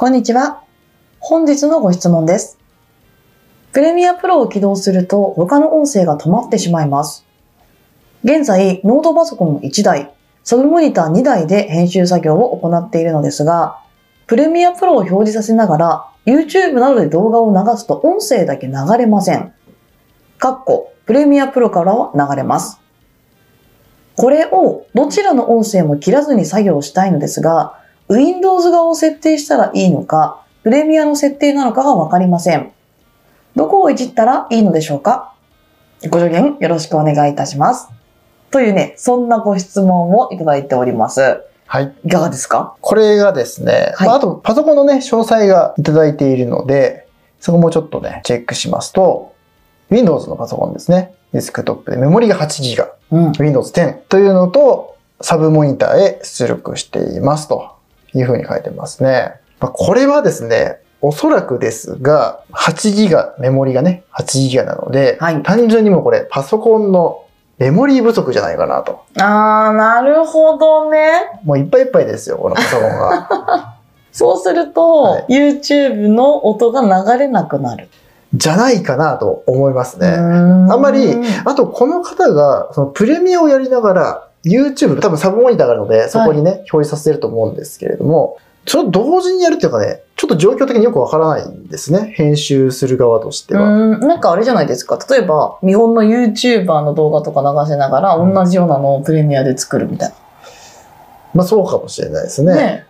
こんにちは。本日のご質問です。プレミアプロを起動すると他の音声が止まってしまいます。現在、ノートパソコン1台、サブモニター2台で編集作業を行っているのですが、プレミアプロを表示させながら YouTube などで動画を流すと音声だけ流れません。かっこ、プレミアプロからは流れます。これをどちらの音声も切らずに作業したいのですが、Windows 側を設定したらいいのか、プレミアの設定なのかがわかりません。どこをいじったらいいのでしょうか？ご助言よろしくお願いいたします。というね、そんなご質問をいただいております。はい。いかがですか？これがですね、はいまあ、あとパソコンのね、詳細がいただいているので、そこもちょっとね、チェックしますと、Windows のパソコンですね。デスクトップでメモリが 8GB、うん。Windows 10というのと、サブモニターへ出力していますというふうに書いてますね。まあ、これはですね、おそらくですが、8GB、メモリがね、8GB なので、はい単純にもうこれパソコンのメモリー不足じゃないかなと。あー、なるほどね。もういっぱいいっぱいですよ、このパソコンが。そうすると、はい YouTube の音が流れなくなる。じゃないかなと思いますね。ああんまりあと、この方が、そのプレミアをやりながら、YouTube、多分サブモニターがあるので、そこにね、表示させてると思うんですけれども、ちょっと同時にやるっていうかね、ちょっと状況的によくわからないんですね。編集する側としては。うん、なんかあれじゃないですか。例えば、日本の YouTuber の動画とか流しながら、うん同じようなのをプレミアで作るみたいまあそうかもしれないですな。ね。ね。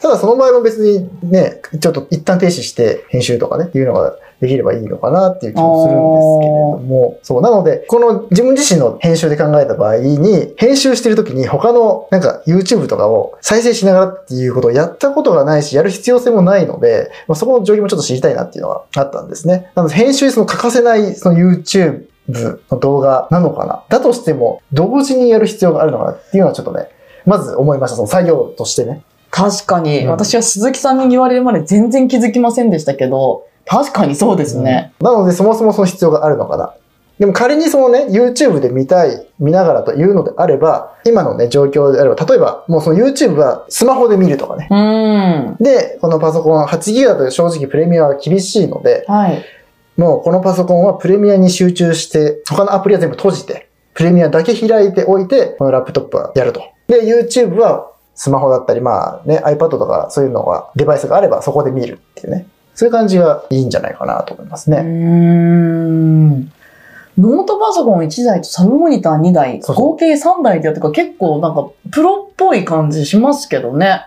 ただその場合も別にね、ちょっと一旦停止して編集とかね、っていうのができればいいのかなっていう気もするんですけれども、そう、なので、この自分自身の編集で考えた場合に、編集してる時に他のなんか YouTube とかを再生しながらっていうことをやったことがないし、やる必要性もないので、まあ、そこの状況もちょっと知りたいなっていうのがあったんですね。なので編集にその欠かせないその YouTube の動画なのかな。だとしても、同時にやる必要があるのかなっていうのはちょっとね、まず思いました。その作業としてね。確かに、うん私は鈴木さんに言われるまで全然気づきませんでしたけど、確かにそうですね。なので、そもそもその必要があるのかな。でも仮にそのね、YouTube で見たい、見ながらというのであれば、今のね、状況であれば、例えば、もうその YouTube はスマホで見るとかね。うん。で、このパソコン8ギガだと正直プレミアは厳しいので、はい。もうこのパソコンはプレミアに集中して、他のアプリは全部閉じて、プレミアだけ開いておいて、このラップトップはやると。で、YouTube はスマホだったり、まあね、iPad とかそういうのが、デバイスがあればそこで見るっていうね。そういう感じがいいんじゃないかなと思いますうね。ん。ノートパソコン1台とサブモニター2台、そうそう合計3台でやってか結構なんかプロっぽい感じしますけどね。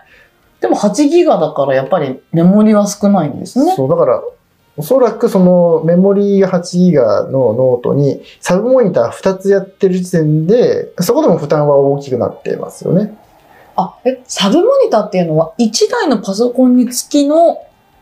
でも8ギガだからやっぱりメモリは少ないんですね。そう、だから、おそらくそのメモリーが8ギガのノートにサブモニター2つやってる時点で、そこでも負担は大きくなってますよね。あ、え、サブモニターっていうのは1台のパソコンにつきの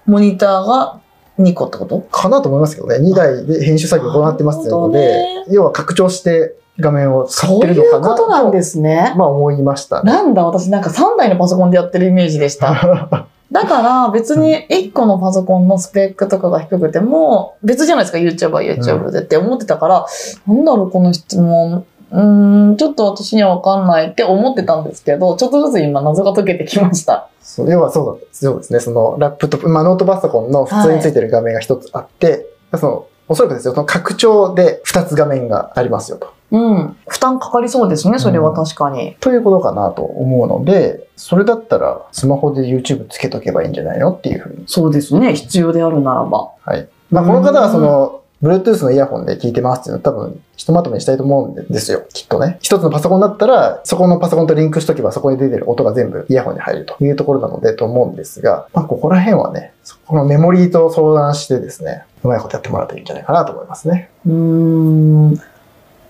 モニターが2個ってこと？かなと思いますけどね。2台で編集作業を行ってますのでなるほ、要は拡張して画面を使っそういうてるのかなことなんですすね。まあ思いましたね。なんだ、私なんか3台のパソコンでやってるイメージでした。だから別に1個のパソコンのスペックとかが低くても別じゃないですか YouTube は YouTube でって思ってたから、なんだろうこの質問。うーん、ちょっと私にはわかんないって思ってたんですけど、ちょっとずつ今謎が解けてきました。そう要はそうなんですそうですね。そのラップトップ、まあノートパソコンの普通についてる画面が1つあって、そのおそらくですよ、その拡張で2つ画面がありますよと。うん。負担かかりそうですね、それは確かに。ということかなと思うので、それだったらスマホで YouTube つけとけばいいんじゃないの？っていうふうに。そうですね、必要であるならば。はい。まあ、この方はその、Bluetooth のイヤホンで聞いてますっていうのは多分、ひとまとめにしたいと思うんですよ。きっとね。一つのパソコンだったら、そこのパソコンとリンクしとけばそこに出てる音が全部イヤホンに入るというところなのでと思うんですが、まあ、ここら辺はね、そこのメモリーと相談してですね、うまいことやってもらうといいんじゃないかなと思いますね。うーん。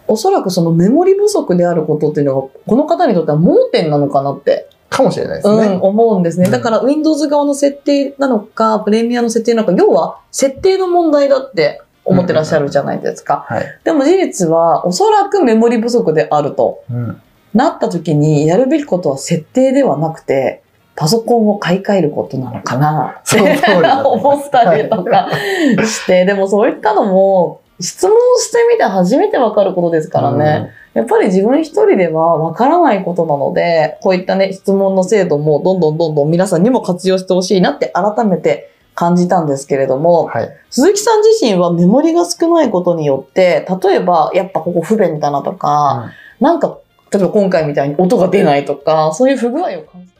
おそらくそのメモリ不足であることっていうのが、この方にとっては盲点なのかなってかもしれないですうん、ね。思うんですね。うんだから Windows 側の設定なのか、プレミアの設定なのか、要は設定の問題だって思ってらっしゃるじゃないですか。はい。でも事実は、おそらくメモリ不足であるとうん。なった時に、やるべきことは設定ではなくて、パソコンを買い替えることなのかなってその通りだと思ったりとかして、でもそういったのも、質問してみて初めてわかることですからね。やっぱり自分一人ではわからないことなので、こういったね、質問の制度もどんどんどんどん皆さんにも活用してほしいなって改めて感じたんですけれども、はい。鈴木さん自身はメモリが少ないことによって、例えば、やっぱここ不便だなとか、なんか、例えば今回みたいに音が出ないとか、そういう不具合を感じ